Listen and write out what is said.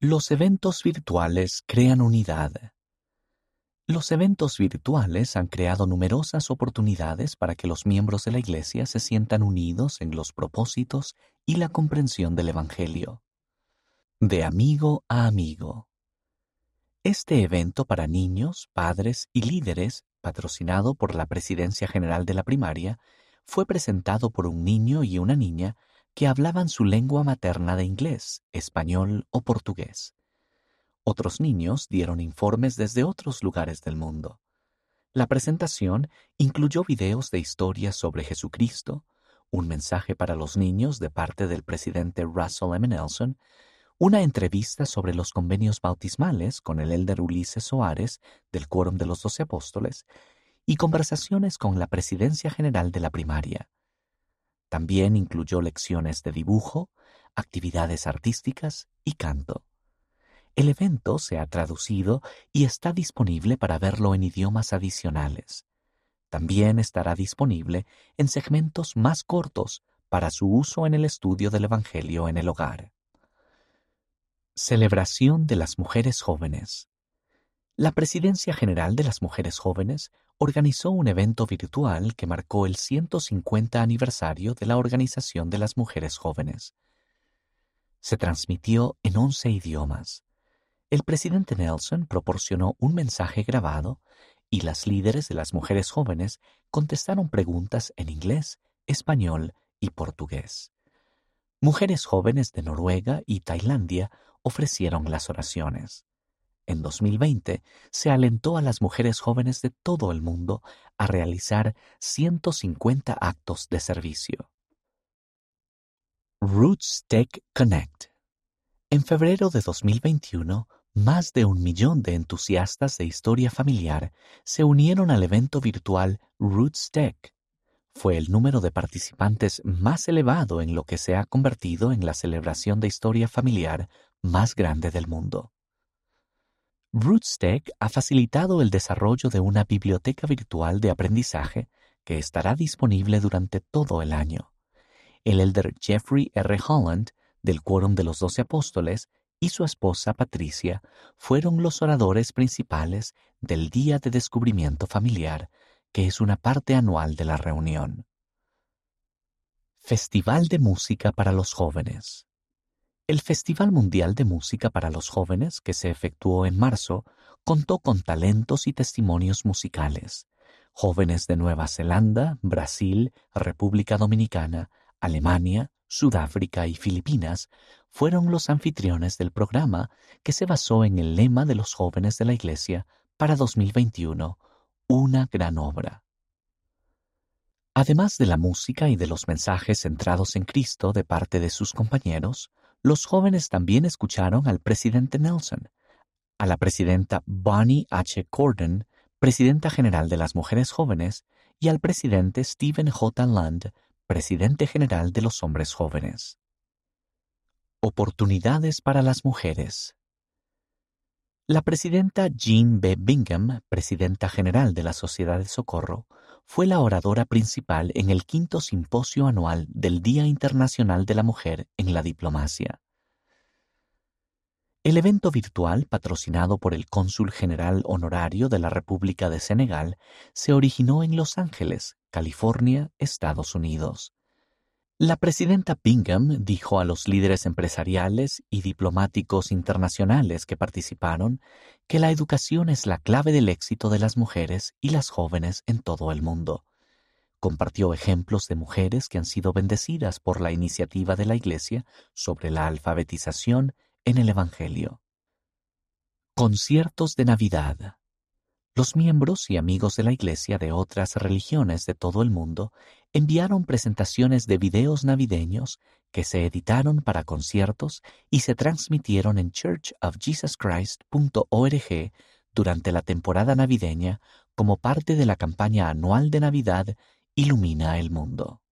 Los eventos virtuales crean unidad. Los eventos virtuales han creado numerosas oportunidades para que los miembros de la Iglesia se sientan unidos en los propósitos y la comprensión del Evangelio. De amigo a amigo. Este evento para niños, padres y líderes, patrocinado por la Presidencia General de la Primaria, fue presentado por un niño y una niña que hablaban su lengua materna de inglés, español o portugués. Otros niños dieron informes desde otros lugares del mundo. La presentación incluyó videos de historias sobre Jesucristo, un mensaje para los niños de parte del presidente Russell M. Nelson, una entrevista sobre los convenios bautismales con el elder Ulises Soares del Quórum de los Doce Apóstoles y conversaciones con la Presidencia General de la Primaria. También incluyó lecciones de dibujo, actividades artísticas y canto. El evento se ha traducido y está disponible para verlo en idiomas adicionales. También estará disponible en segmentos más cortos para su uso en el estudio del Evangelio en el hogar. Celebración de las Mujeres Jóvenes. La Presidencia General de las Mujeres Jóvenes organizó un evento virtual que marcó el 150 aniversario de la Organización de las Mujeres Jóvenes. Se transmitió en 11 idiomas. El presidente Nelson proporcionó un mensaje grabado y las líderes de las mujeres jóvenes contestaron preguntas en inglés, español y portugués. Mujeres jóvenes de Noruega y Tailandia ofrecieron las oraciones. En 2020 se alentó a las mujeres jóvenes de todo el mundo a realizar 150 actos de servicio. Roots Tech Connect. En febrero de 2021, más de un millón de entusiastas de historia familiar se unieron al evento virtual Roots Tech. Fue el número de participantes más elevado en lo que se ha convertido en la celebración de historia familiar más grande del mundo. RootsTech ha facilitado el desarrollo de una biblioteca virtual de aprendizaje que estará disponible durante todo el año. El elder Jeffrey R. Holland, del Quórum de los Doce Apóstoles, y su esposa Patricia fueron los oradores principales del Día de Descubrimiento Familiar, que es una parte anual de la reunión. Festival de Música para los Jóvenes. El Festival Mundial de Música para los Jóvenes, que se efectuó en marzo, contó con talentos y testimonios musicales. Jóvenes de Nueva Zelanda, Brasil, República Dominicana, Alemania, Sudáfrica y Filipinas fueron los anfitriones del programa que se basó en el lema de los jóvenes de la Iglesia para 2021, una gran obra. Además de la música y de los mensajes centrados en Cristo de parte de sus compañeros, los jóvenes también escucharon al presidente Nelson, a la presidenta Bonnie H. Corden, presidenta general de las mujeres jóvenes, y al presidente Stephen J. Land, presidente general de los hombres jóvenes. Oportunidades para las mujeres. La presidenta Jean B. Bingham, presidenta general de la Sociedad de Socorro, fue la oradora principal en el quinto simposio anual del Día Internacional de la Mujer en la Diplomacia. El evento virtual, patrocinado por el cónsul general honorario de la República de Senegal, se originó en Los Ángeles, California, Estados Unidos. La presidenta Bingham dijo a los líderes empresariales y diplomáticos internacionales que participaron que la educación es la clave del éxito de las mujeres y las jóvenes en todo el mundo. Compartió ejemplos de mujeres que han sido bendecidas por la iniciativa de la Iglesia sobre la alfabetización en el Evangelio. Conciertos de Navidad. Los miembros y amigos de la Iglesia de otras religiones de todo el mundo enviaron presentaciones de videos navideños que se editaron para conciertos y se transmitieron en churchofjesuschrist.org durante la temporada navideña como parte de la campaña anual de Navidad Ilumina el Mundo.